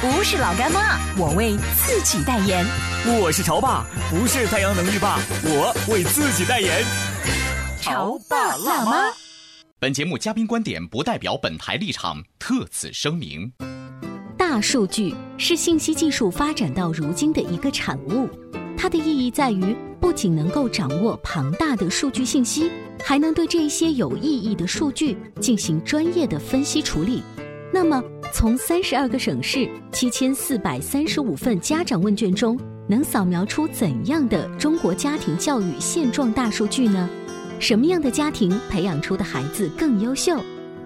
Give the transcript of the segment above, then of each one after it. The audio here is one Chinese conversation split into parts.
不是老干妈，我为自己代言。我是潮爸，不是太阳能浴霸，我为自己代言。潮爸辣妈。本节目嘉宾观点不代表本台立场，特此声明。大数据是信息技术发展到如今的一个产物，它的意义在于不仅能够掌握庞大的数据信息，还能对这些有意义的数据进行专业的分析处理。那么，从三十二个省市七千四百三十五份家长问卷中，能扫描出怎样的中国家庭教育现状大数据呢？什么样的家庭培养出的孩子更优秀？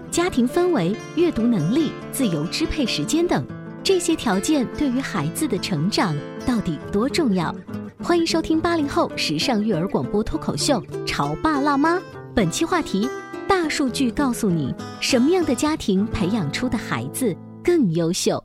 家庭氛围、阅读能力、自由支配时间等这些条件对于孩子的成长到底多重要？欢迎收听八零后时尚育儿广播脱口秀《潮爸辣妈》，本期话题：大数据告诉你什么样的家庭培养出的孩子更优秀。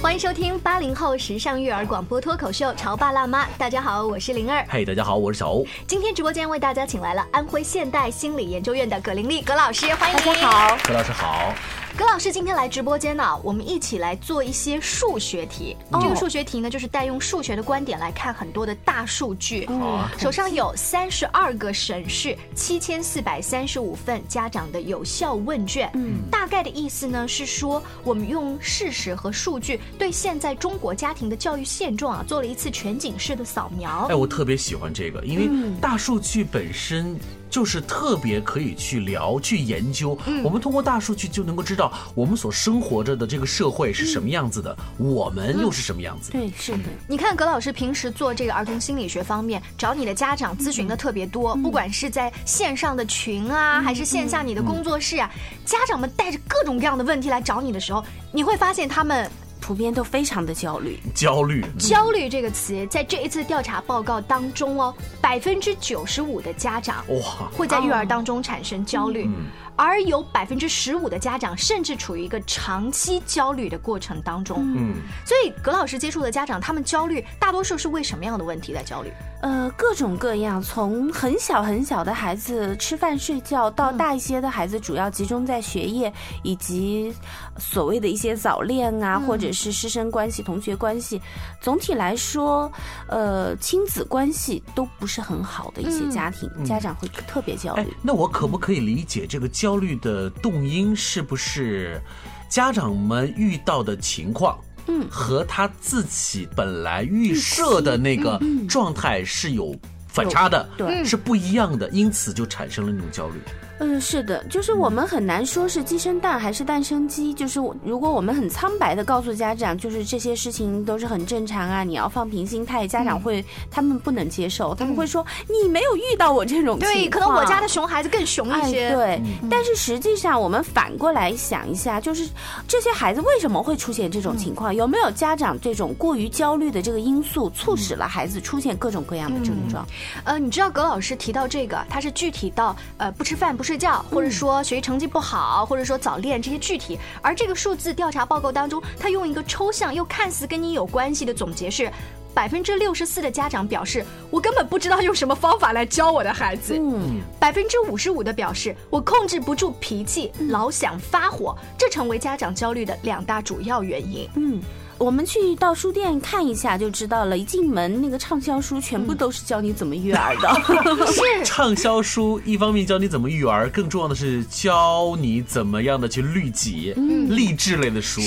欢迎收听八零后时尚育儿广播脱口秀《潮爸辣妈》，大家好，我是灵儿。嘿，大家好，我是小欧。今天直播间为大家请来了安徽现代心理研究院的葛玲丽葛老师，欢迎大家好，葛老师好。葛老师今天来直播间呢，我们一起来做一些数学题。这个数学题呢，就是带用数学的观点来看很多的大数据。手上有三十二个省市七千四百三十五份家长的有效问卷。嗯，大概的意思呢是说，我们用事实和数据对现在中国家庭的教育现状啊做了一次全景式的扫描。哎，我特别喜欢这个，因为大数据本身。就是特别可以去聊、去研究。我们通过大数据就能够知道我们所生活着的这个社会是什么样子的，我们又是什么样子。对，是的。你看，葛老师平时做这个儿童心理学方面，找你的家长咨询的特别多，不管是在线上的群啊，还是线下你的工作室啊，家长们带着各种各样的问题来找你的时候，你会发现他们。普遍都非常的焦虑，焦虑，焦虑这个词在这一次调查报告当中哦，百分之九十五的家长哇。会在育儿当中产生焦虑。而有百分之十五的家长甚至处于一个长期焦虑的过程当中。嗯，所以葛老师接触的家长，他们焦虑大多数是为什么样的问题在焦虑？呃，各种各样，从很小很小的孩子吃饭睡觉，到大一些的孩子主要集中在学业以及所谓的一些早恋啊，或者是师生关系、同学关系。总体来说，呃，亲子关系都不是很好的一些家庭，家长会特别焦虑。那我可不可以理解这个焦虑的动因是不是家长们遇到的情况，嗯，和他自己本来预设的那个状态是有反差的，对，是不一样的，因此就产生了那种焦虑。嗯，是的，就是我们很难说是鸡生蛋还是蛋生鸡。就是如果我们很苍白的告诉家长，就是这些事情都是很正常啊，你要放平心态，家长会他们不能接受，他们会说你没有遇到我这种情况。对，可能我家的熊孩子更熊一些。对，但是实际上我们反过来想一下，就是这些孩子为什么会出现这种情况？有没有家长这种过于焦虑的这个因素，促使了孩子出现各种各样的症状？呃，你知道葛老师提到这个，他是具体到呃不吃饭不是。睡觉，或者说学习成绩不好，或者说早恋这些具体，而这个数字调查报告当中，他用一个抽象又看似跟你有关系的总结是，百分之六十四的家长表示，我根本不知道用什么方法来教我的孩子。嗯，百分之五十五的表示，我控制不住脾气，老想发火，这成为家长焦虑的两大主要原因。嗯。我们去到书店看一下就知道了，一进门那个畅销书全部都是教你怎么育儿的。是。畅销书一方面教你怎么育儿，更重要的是教你怎么样的去律己，嗯。励志类的书啊。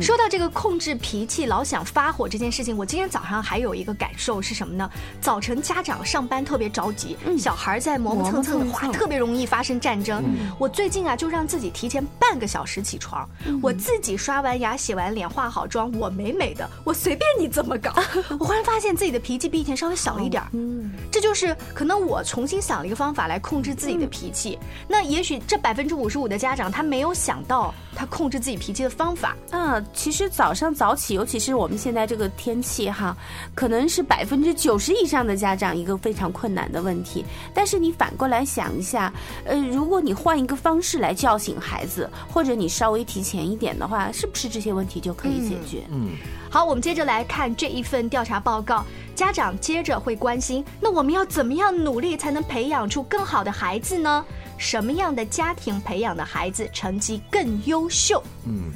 是，说到这个控制脾气、老想发火这件事情，我今天早上还有一个感受是什么呢？早晨家长上班特别着急，小孩在磨磨蹭蹭的话，特别容易发生战争。我最近啊，就让自己提前半个小时起床，我自己刷完牙、洗完脸、化好妆，我美美的，我随便你怎么搞。我忽然发现自己的脾气比以前稍微小了一点儿，嗯，这就是可能我重新想了一个方法来控制自己的脾气。那也许这百分之五十五的家长他没有想到他控制自己脾气的方法。嗯，其实早上早起，尤其是我们现在这个天气哈，可能是百分之九十以上的家长一个非常困难的问题。但是你反过来想一下，呃，如果你换一个方式来叫醒孩子，或者你稍微提前一点的话，是不是这些问题就可以解决？嗯，好，我们接着来看这一份调查报告。家长接着会关心，那我们要怎么样努力才能培养出更好的孩子呢？什么样的家庭培养的孩子成绩更优秀？嗯，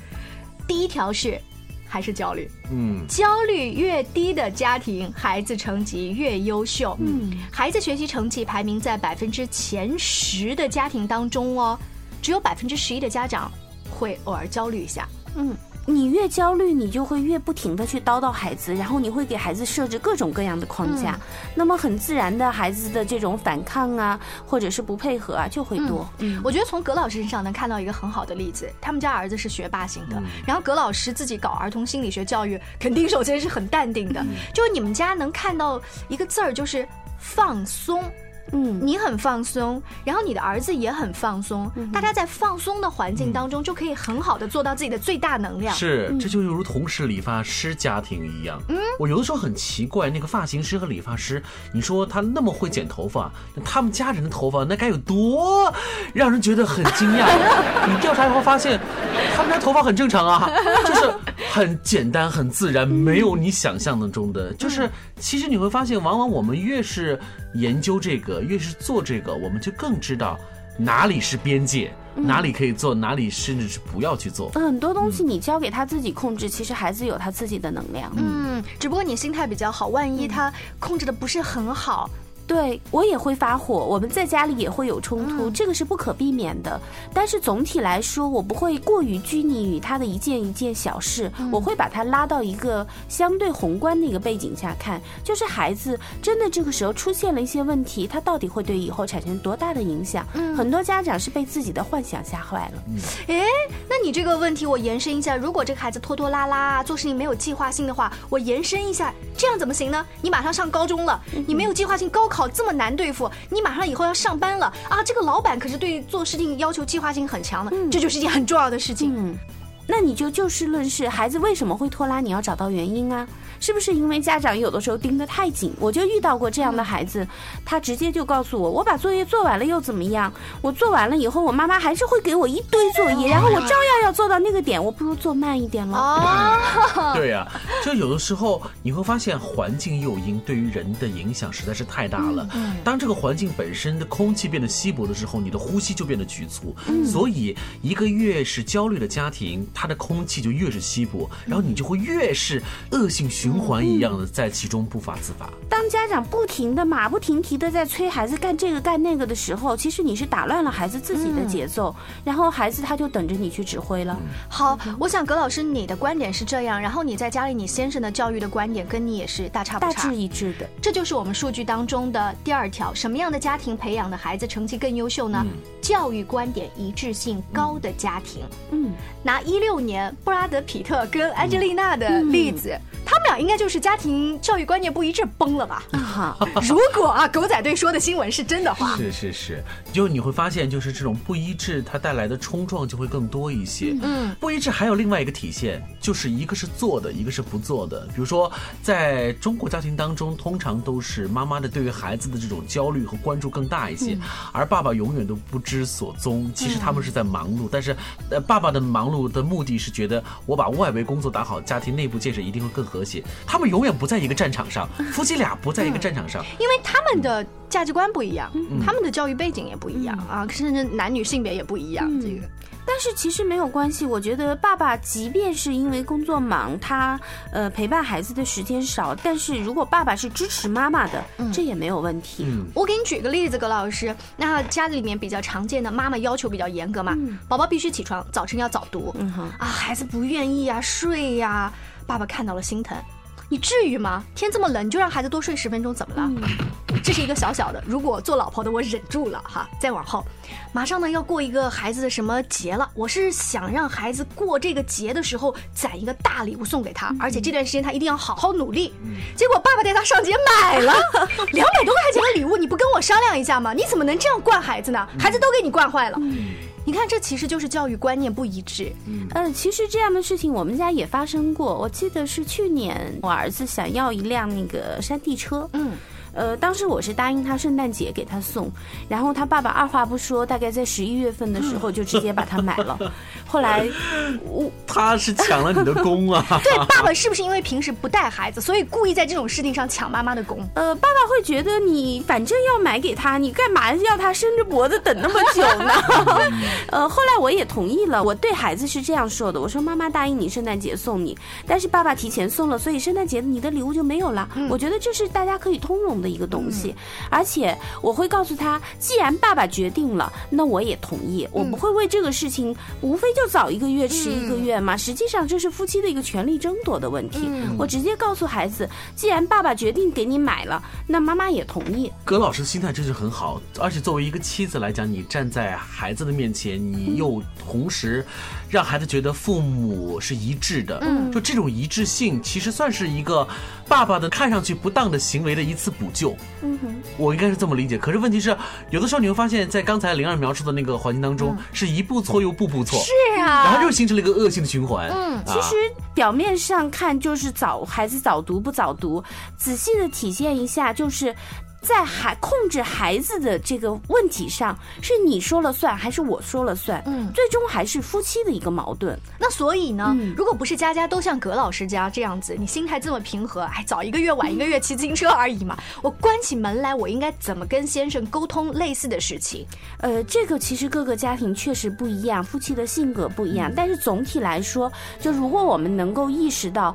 第一条是，还是焦虑。嗯，焦虑越低的家庭，孩子成绩越优秀。嗯，孩子学习成绩排名在百分之前十的家庭当中哦，只有百分之十一的家长会偶尔焦虑一下。嗯，你越焦虑，你就会越不停的去叨叨孩子，然后你会给孩子设置各种各样的框架，那么很自然的，孩子的这种反抗啊，或者是不配合啊，就会多。嗯，我觉得从葛老师身上能看到一个很好的例子，他们家儿子是学霸型的，然后葛老师自己搞儿童心理学教育，肯定首先是很淡定的，就是你们家能看到一个字儿，就是放松。嗯，你很放松，然后你的儿子也很放松，大家在放松的环境当中，就可以很好的做到自己的最大能量。是，这就犹如同是理发师家庭一样。嗯，我有的时候很奇怪，那个发型师和理发师，你说他那么会剪头发，他们家人的头发那该有多让人觉得很惊讶？你调查以后发现，他们家头发很正常啊，就是很简单、很自然，没有你想象当中的。就是其实你会发现，往往我们越是研究这个。越是做这个，我们就更知道哪里是边界，哪里可以做，哪里甚至是不要去做。很多东西你交给他自己控制，其实孩子有他自己的能量。嗯，只不过你心态比较好，万一他控制的不是很好。对我也会发火，我们在家里也会有冲突，这个是不可避免的。但是总体来说，我不会过于拘泥于他的一件一件小事，我会把他拉到一个相对宏观的一个背景下看，就是孩子真的这个时候出现了一些问题，他到底会对以后产生多大的影响？很多家长是被自己的幻想吓坏了。哎，那你这个问题我延伸一下，如果这个孩子拖拖拉拉，做事情没有计划性的话，我延伸一下，这样怎么行呢？你马上上高中了，你没有计划性，高考。好这么难对付，你马上以后要上班了啊！这个老板可是对做事情要求计划性很强的，这就是一件很重要的事情。嗯，那你就就事论事，孩子为什么会拖拉？你要找到原因啊。是不是因为家长有的时候盯得太紧？我就遇到过这样的孩子，他直接就告诉我：“我把作业做完了又怎么样？我做完了以后，我妈妈还是会给我一堆作业，然后我照样要做到那个点，我不如做慢一点了。”哦，对呀，就有的时候你会发现环境诱因对于人的影响实在是太大了。当这个环境本身的空气变得稀薄的时候，你的呼吸就变得局促。所以，一个越是焦虑的家庭，它的空气就越是稀薄，然后你就会越是恶性循。环一样的在其中不法自拔。当家长不停的马不停蹄的在催孩子干这个干那个的时候，其实你是打乱了孩子自己的节奏，然后孩子他就等着你去指挥了。好，我想葛老师你的观点是这样，然后你在家里你先生的教育的观点跟你也是大差不差，大致一致的。这就是我们数据当中的第二条，什么样的家庭培养的孩子成绩更优秀呢？教育观点一致性高的家庭。嗯，拿一六年布拉德皮特跟安吉丽娜的例子。应该就是家庭教育观念不一致崩了吧？啊如果啊，狗仔队说的新闻是真的话，是是是，就你会发现，就是这种不一致，它带来的冲撞就会更多一些。嗯，不一致还有另外一个体现，就是一个是做的，一个是不做的。比如说，在中国家庭当中，通常都是妈妈的对于孩子的这种焦虑和关注更大一些，而爸爸永远都不知所踪。其实他们是在忙碌，但是呃，爸爸的忙碌的目的是觉得我把外围工作打好，家庭内部建设一定会更。和谐，他们永远不在一个战场上，夫妻俩不在一个战场上，因为他们的价值观不一样，他们的教育背景也不一样啊，甚至男女性别也不一样。这个。但是其实没有关系，我觉得爸爸即便是因为工作忙，他呃陪伴孩子的时间少，但是如果爸爸是支持妈妈的，这也没有问题。我给你举个例子，葛老师，那家里面比较常见的妈妈要求比较严格嘛，宝宝必须起床，早晨要早读，啊，孩子不愿意呀，睡呀，爸爸看到了心疼。你至于吗？天这么冷，你就让孩子多睡十分钟，怎么了？这是一个小小的。如果做老婆的我忍住了哈，再往后，马上呢要过一个孩子的什么节了？我是想让孩子过这个节的时候攒一个大礼物送给他，而且这段时间他一定要好好努力。结果爸爸带他上街买了 两百多块钱的礼物，你不跟我商量一下吗？你怎么能这样惯孩子呢？孩子都给你惯坏了。你看，这其实就是教育观念不一致。嗯，其实这样的事情我们家也发生过。我记得是去年，我儿子想要一辆那个山地车。嗯。呃，当时我是答应他圣诞节给他送，然后他爸爸二话不说，大概在十一月份的时候就直接把它买了。后来，我 他是抢了你的功啊！对，爸爸是不是因为平时不带孩子，所以故意在这种事情上抢妈妈的功？呃，爸爸会觉得你反正要买给他，你干嘛要他伸着脖子等那么久呢？呃，后来我也同意了。我对孩子是这样说的：我说妈妈答应你圣诞节送你，但是爸爸提前送了，所以圣诞节你的礼物就没有了。我觉得这是大家可以通融。的一个东西，而且我会告诉他，既然爸爸决定了，那我也同意。我不会为这个事情，无非就早一个月迟一个月嘛。实际上这是夫妻的一个权利争夺的问题。我直接告诉孩子，既然爸爸决定给你买了，那妈妈也同意。葛老师的心态真是很好，而且作为一个妻子来讲，你站在孩子的面前，你又同时让孩子觉得父母是一致的。嗯，就这种一致性，其实算是一个爸爸的看上去不当的行为的一次补。救，嗯哼，我应该是这么理解。可是问题是，有的时候你会发现，在刚才灵儿描述的那个环境当中，是一步错又步步错，是啊，然后又形成了一个恶性的循环。嗯，其实表面上看就是早孩子早读不早读，仔细的体现一下就是。在孩控制孩子的这个问题上，是你说了算还是我说了算？嗯，最终还是夫妻的一个矛盾。那所以呢，如果不是家家都像葛老师家这样子，你心态这么平和，哎，早一个月晚一个月骑自行车而已嘛。我关起门来，我应该怎么跟先生沟通类似的事情？呃，这个其实各个家庭确实不一样，夫妻的性格不一样。但是总体来说，就如果我们能够意识到，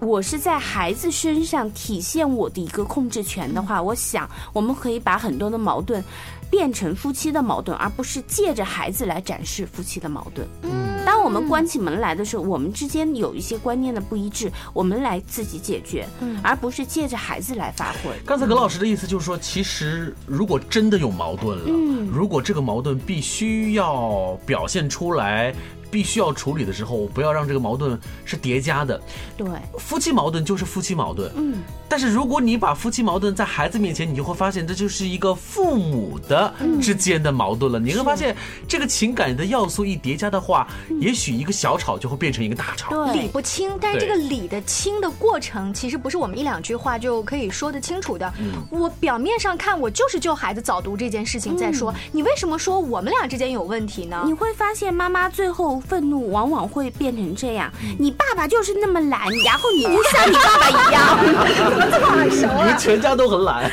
我是在孩子身上体现我的一个控制权的话，我想。我们可以把很多的矛盾变成夫妻的矛盾，而不是借着孩子来展示夫妻的矛盾。嗯，当我们关起门来的时候，我们之间有一些观念的不一致，我们来自己解决，嗯，而不是借着孩子来发挥。刚才葛老师的意思就是说，其实如果真的有矛盾了，嗯，如果这个矛盾必须要表现出来。必须要处理的时候，我不要让这个矛盾是叠加的。对，夫妻矛盾就是夫妻矛盾。嗯，但是如果你把夫妻矛盾在孩子面前，你就会发现这就是一个父母的之间的矛盾了。你会发现这个情感的要素一叠加的话，也许一个小吵就会变成一个大吵，理不清。但是这个理的清的过程，其实不是我们一两句话就可以说得清楚的。我表面上看，我就是就孩子早读这件事情在说，你为什么说我们俩之间有问题呢？你会发现妈妈最后。愤怒往往会变成这样，你爸爸就是那么懒，然后你不像你爸爸一样，怎么这么耳熟啊？你们全家都很懒。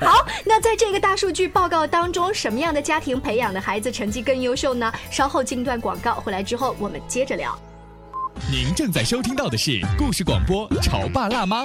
好，那在这个大数据报告当中，什么样的家庭培养的孩子成绩更优秀呢？稍后进段广告，回来之后我们接着聊。您正在收听到的是故事广播《潮爸辣妈》。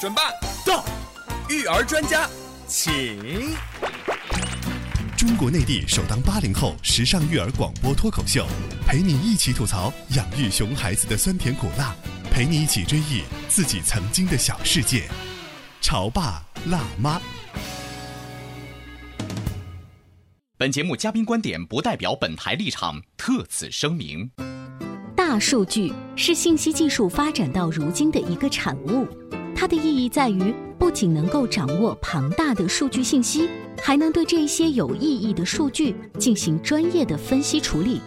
准备到，育儿专家，请。中国内地首档八零后时尚育儿广播脱口秀，陪你一起吐槽养育熊孩子的酸甜苦辣，陪你一起追忆自己曾经的小世界。潮爸辣妈。本节目嘉宾观点不代表本台立场，特此声明。大数据是信息技术发展到如今的一个产物。它的意义在于，不仅能够掌握庞大的数据信息，还能对这些有意义的数据进行专业的分析处理。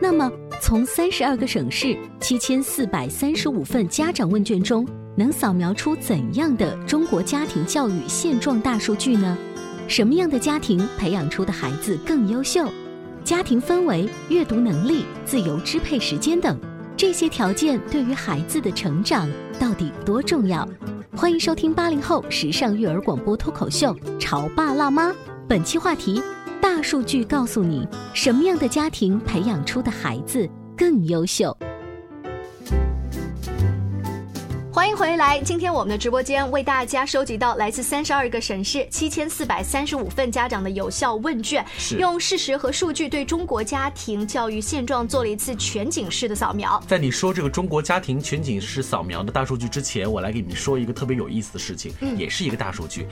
那么，从三十二个省市七千四百三十五份家长问卷中，能扫描出怎样的中国家庭教育现状大数据呢？什么样的家庭培养出的孩子更优秀？家庭氛围、阅读能力、自由支配时间等这些条件对于孩子的成长到底多重要？欢迎收听八零后时尚育儿广播脱口秀《潮爸辣妈》，本期话题。大数据告诉你，什么样的家庭培养出的孩子更优秀？欢迎回来！今天我们的直播间为大家收集到来自三十二个省市七千四百三十五份家长的有效问卷，用事实和数据对中国家庭教育现状做了一次全景式的扫描。在你说这个中国家庭全景式扫描的大数据之前，我来给你们说一个特别有意思的事情，也是一个大数据。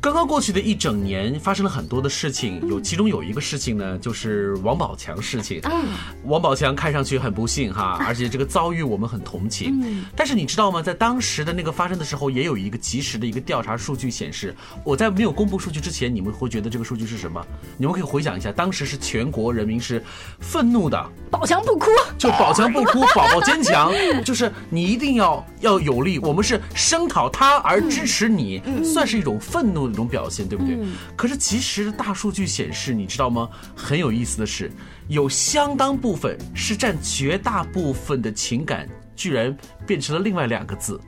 刚刚过去的一整年，发生了很多的事情，有其中有一个事情呢，就是王宝强事情。嗯，王宝强看上去很不幸哈，而且这个遭遇我们很同情。嗯，但是你知道吗？在当时的那个发生的时候，也有一个及时的一个调查数据显示，我在没有公布数据之前，你们会觉得这个数据是什么？你们可以回想一下，当时是全国人民是愤怒的，宝强不哭，就宝强不哭，宝宝坚强，就是你一定要要有力，我们是声讨他而支持你，算是一种愤怒。一种表现，对不对？可是其实大数据显示，你知道吗？很有意思的是，有相当部分是占绝大部分的情感，居然变成了另外两个字：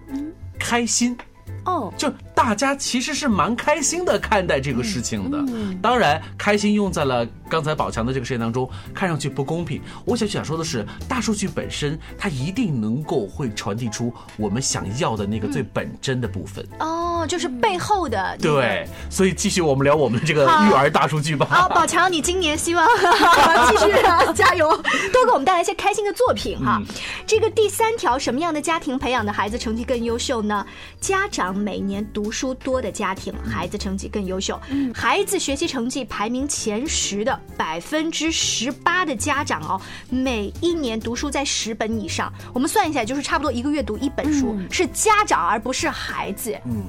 开心。哦，就大家其实是蛮开心的看待这个事情的。当然，开心用在了。刚才宝强的这个事件当中，看上去不公平。我想想说的是，大数据本身它一定能够会传递出我们想要的那个最本真的部分。哦，就是背后的。对，所以继续我们聊我们这个育儿大数据吧。好，宝强，你今年希望 继续加油，多给我们带来一些开心的作品哈。这个第三条，什么样的家庭培养的孩子成绩更优秀呢？家长每年读书多的家庭，孩子成绩更优秀。孩子学习成绩排名前十的。百分之十八的家长哦，每一年读书在十本以上，我们算一下，就是差不多一个月读一本书，是家长而不是孩子。嗯。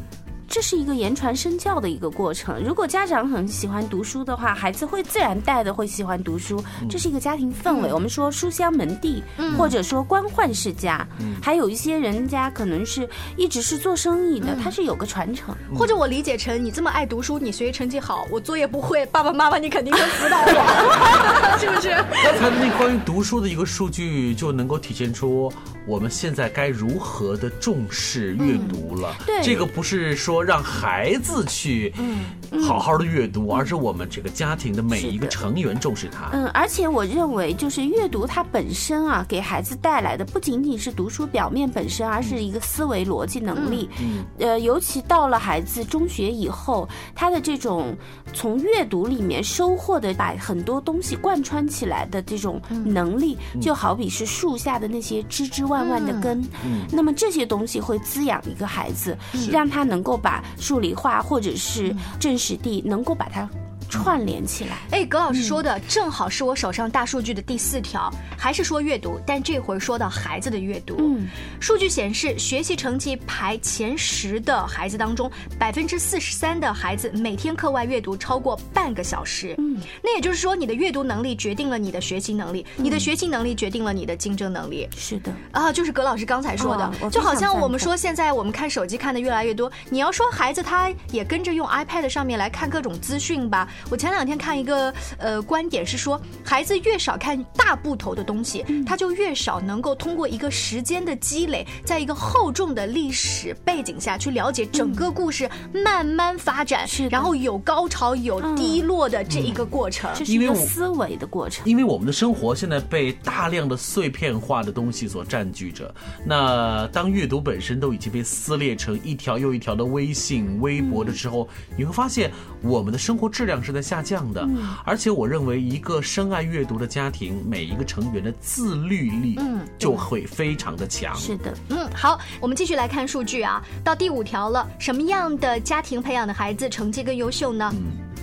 这是一个言传身教的一个过程。如果家长很喜欢读书的话，孩子会自然带的会喜欢读书。这是一个家庭氛围。我们说书香门第，或者说官宦世家，还有一些人家可能是一直是做生意的，他是有个传承。或者我理解成你这么爱读书，你学习成绩好，我作业不会，爸爸妈妈你肯定会辅导我，是不是？刚才那关于读书的一个数据就能够体现出我们现在该如何的重视阅读了。对，这个不是说。让孩子去好好的阅读，而是我们这个家庭的每一个成员重视它。嗯，而且我认为，就是阅读它本身啊，给孩子带来的不仅仅是读书表面本身，而是一个思维逻辑能力。嗯，呃，尤其到了孩子中学以后，他的这种从阅读里面收获的，把很多东西贯穿起来的这种能力，就好比是树下的那些枝枝蔓蔓的根。嗯，那么这些东西会滋养一个孩子，让他能够把。数理化或者是政史地，能够把它。串联起来，哎，葛老师说的正好是我手上大数据的第四条，还是说阅读，但这回说到孩子的阅读。嗯，数据显示，学习成绩排前十的孩子当中，百分之四十三的孩子每天课外阅读超过半个小时。嗯，那也就是说，你的阅读能力决定了你的学习能力，你的学习能力决定了你的竞争能力。是的，啊，就是葛老师刚才说的，就好像我们说现在我们看手机看的越来越多，你要说孩子他也跟着用 iPad 上面来看各种资讯吧。我前两天看一个呃观点是说，孩子越少看大部头的东西，他就越少能够通过一个时间的积累，在一个厚重的历史背景下去了解整个故事慢慢发展，然后有高潮有低落的这一个过程，这是一个思维的过程。因为我们的生活现在被大量的碎片化的东西所占据着，那当阅读本身都已经被撕裂成一条又一条的微信、微博的时候，你会发现我们的生活质量是。在下降的，而且我认为一个深爱阅读的家庭，每一个成员的自律力，嗯，就会非常的强。是的，嗯，好，我们继续来看数据啊，到第五条了，什么样的家庭培养的孩子成绩更优秀呢？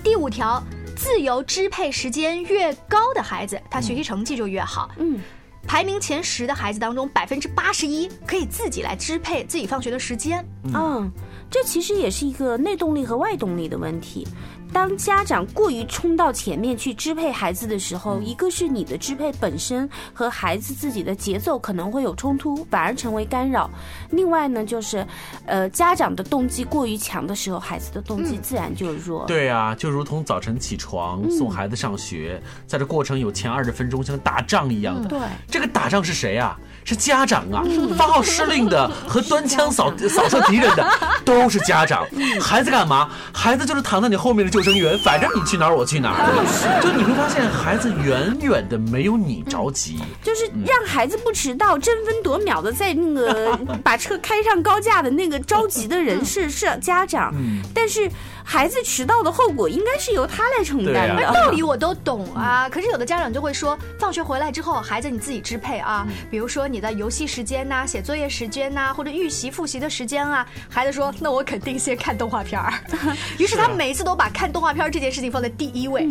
第五条，自由支配时间越高的孩子，他学习成绩就越好。嗯。排名前十的孩子当中，百分之八十一可以自己来支配自己放学的时间。嗯，这其实也是一个内动力和外动力的问题。当家长过于冲到前面去支配孩子的时候，一个是你的支配本身和孩子自己的节奏可能会有冲突，反而成为干扰；另外呢，就是，呃，家长的动机过于强的时候，孩子的动机自然就弱。对啊，就如同早晨起床送孩子上学，在这过程有前二十分钟像打仗一样的。对，这个打仗是谁啊？是家长啊，发号施令的和端枪扫扫射敌人的 都是家长。孩子干嘛？孩子就是躺在你后面的救生员，反正你去哪儿我去哪儿。就你会发现，孩子远远的没有你着急。就是让孩子不迟到，争分夺秒的在那个 把车开上高架的那个着急的人是是家长，但是。孩子迟到的后果应该是由他来承担的。道理我都懂啊，可是有的家长就会说，放学回来之后，孩子你自己支配啊。比如说你的游戏时间呐、写作业时间呐，或者预习复习的时间啊。孩子说，那我肯定先看动画片儿。于是他每次都把看动画片这件事情放在第一位。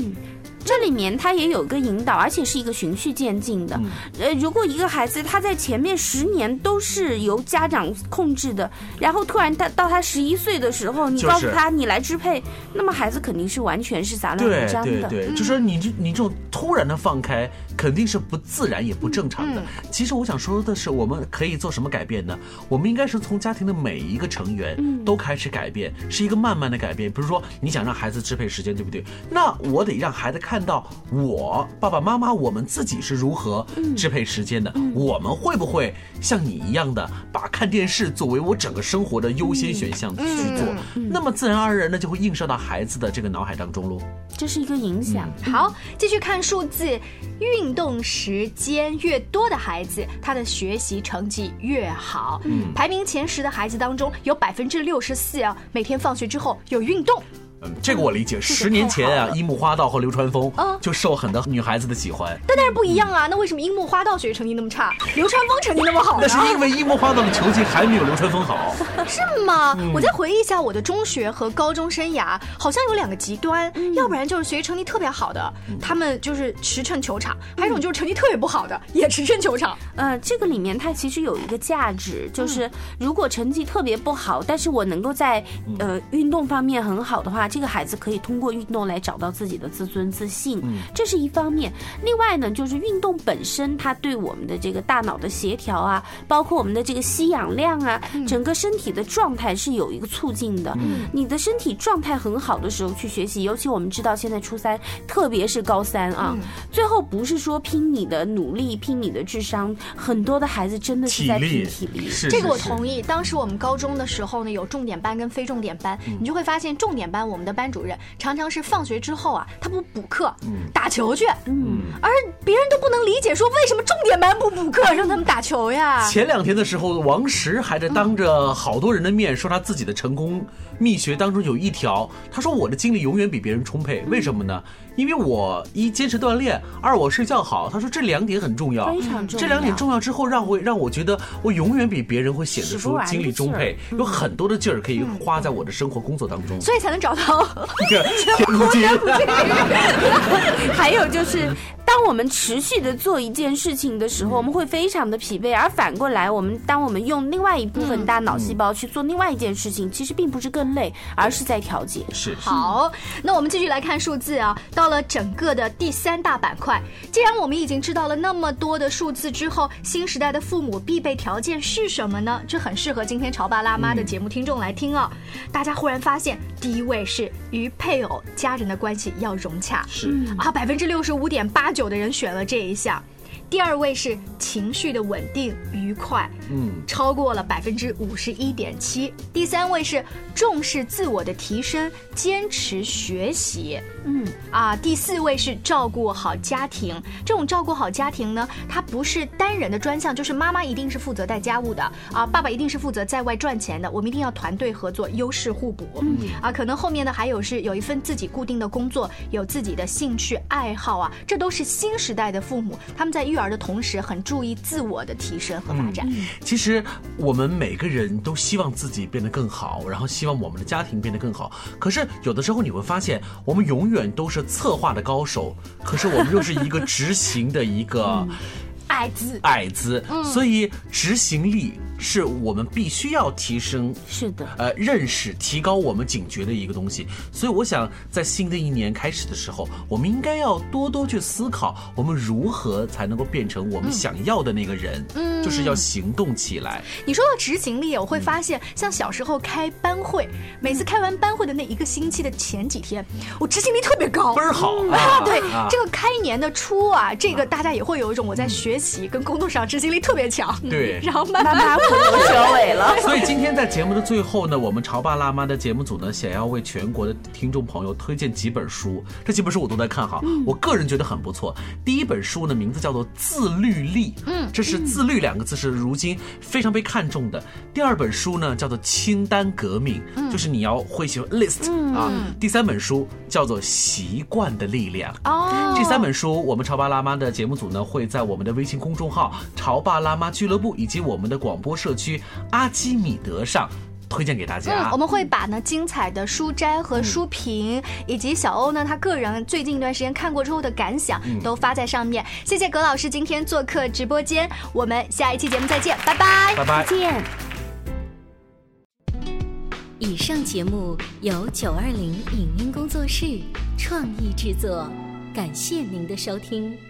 这里面他也有个引导，而且是一个循序渐进的。呃，如果一个孩子他在前面十年都是由家长控制的，然后突然他到他十一岁的时候，你告诉他你来支配，那么孩子肯定是完全是杂乱无章的。对对对，就说你这你这种突然的放开，肯定是不自然也不正常的。其实我想说的是，我们可以做什么改变呢？我们应该是从家庭的每一个成员都开始改变，是一个慢慢的改变。比如说你想让孩子支配时间，对不对？那我得让孩子看。看到我爸爸妈妈，我们自己是如何支配时间的？我们会不会像你一样的把看电视作为我整个生活的优先选项去做？那么自然而然的就会映射到孩子的这个脑海当中喽。这是一个影响。好，继续看数字，运动时间越多的孩子，他的学习成绩越好。排名前十的孩子当中，有百分之六十四啊，每天放学之后有运动。嗯，这个我理解。十年前啊，樱木花道和流川枫就受很多女孩子的喜欢。但但是不一样啊，那为什么樱木花道学习成绩那么差，流川枫成绩那么好？那是因为樱木花道的球技还没有流川枫好。是吗？我再回忆一下我的中学和高中生涯，好像有两个极端，要不然就是学习成绩特别好的，他们就是驰骋球场；还有一种就是成绩特别不好的，也驰骋球场。呃，这个里面它其实有一个价值，就是如果成绩特别不好，但是我能够在呃运动方面很好的话。这个孩子可以通过运动来找到自己的自尊自信，这是一方面。另外呢，就是运动本身，它对我们的这个大脑的协调啊，包括我们的这个吸氧量啊，整个身体的状态是有一个促进的。你的身体状态很好的时候去学习，尤其我们知道现在初三，特别是高三啊，最后不是说拼你的努力，拼你的智商，很多的孩子真的是在拼体力。这个我同意。当时我们高中的时候呢，有重点班跟非重点班，你就会发现重点班我。我们的班主任常常是放学之后啊，他不补课，打球去，嗯，而别人都不能理解，说为什么重点班不补课，让他们打球呀？前两天的时候，王石还在当着好多人的面说他自己的成功秘诀当中有一条，他说我的精力永远比别人充沛，为什么呢？因为我一坚持锻炼，二我睡觉好。他说这两点很重要，非常重要。这两点重要之后，让会让我觉得我永远比别人会显得出精力充沛，有很多的劲儿可以花在我的生活工作当中，所以才能找到 天。还有就是。当我们持续的做一件事情的时候，我们会非常的疲惫；而反过来，我们当我们用另外一部分大脑细胞去做另外一件事情，其实并不是更累，而是在调节。是好，那我们继续来看数字啊，到了整个的第三大板块。既然我们已经知道了那么多的数字之后，新时代的父母必备条件是什么呢？这很适合今天潮爸辣妈的节目听众来听啊。大家忽然发现，第一位是与配偶、家人的关系要融洽。是啊，百分之六十五点八九。的人选了这一项。第二位是情绪的稳定愉快，嗯，超过了百分之五十一点七。第三位是重视自我的提升，坚持学习，嗯啊。第四位是照顾好家庭。这种照顾好家庭呢，它不是单人的专项，就是妈妈一定是负责带家务的啊，爸爸一定是负责在外赚钱的。我们一定要团队合作，优势互补，嗯啊。可能后面呢还有是有一份自己固定的工作，有自己的兴趣爱好啊，这都是新时代的父母他们在育。儿的同时，很注意自我的提升和发展。其实我们每个人都希望自己变得更好，然后希望我们的家庭变得更好。可是有的时候你会发现，我们永永远都是策划的高手，可是我们又是一个执行的一个。矮子，矮子，所以执行力。是我们必须要提升，是的，呃，认识、提高我们警觉的一个东西。所以，我想在新的一年开始的时候，我们应该要多多去思考，我们如何才能够变成我们想要的那个人。嗯，就是要行动起来。你说到执行力，我会发现，像小时候开班会，每次开完班会的那一个星期的前几天，我执行力特别高，倍儿好。啊！对，这个开年的初啊，这个大家也会有一种我在学习跟工作上执行力特别强。对，然后慢慢。折尾了，所以今天在节目的最后呢，我们潮爸辣妈的节目组呢，想要为全国的听众朋友推荐几本书。这几本书我都在看哈，我个人觉得很不错。第一本书呢，名字叫做《自律力》，嗯，这是“自律”两个字是如今非常被看重的。第二本书呢，叫做《清单革命》，嗯就是你要会写 list 啊。第三本书叫做《习惯的力量》。哦，这三本书，我们潮爸辣妈的节目组呢，会在我们的微信公众号“潮爸辣妈俱乐部”以及我们的广播社区。阿基米德上推荐给大家。嗯，我们会把呢精彩的书摘和书评，以及小欧呢他个人最近一段时间看过之后的感想，都发在上面。谢谢葛老师今天做客直播间，我们下一期节目再见，拜拜，拜拜，再见。以上节目由九二零影音工作室创意制作，感谢您的收听。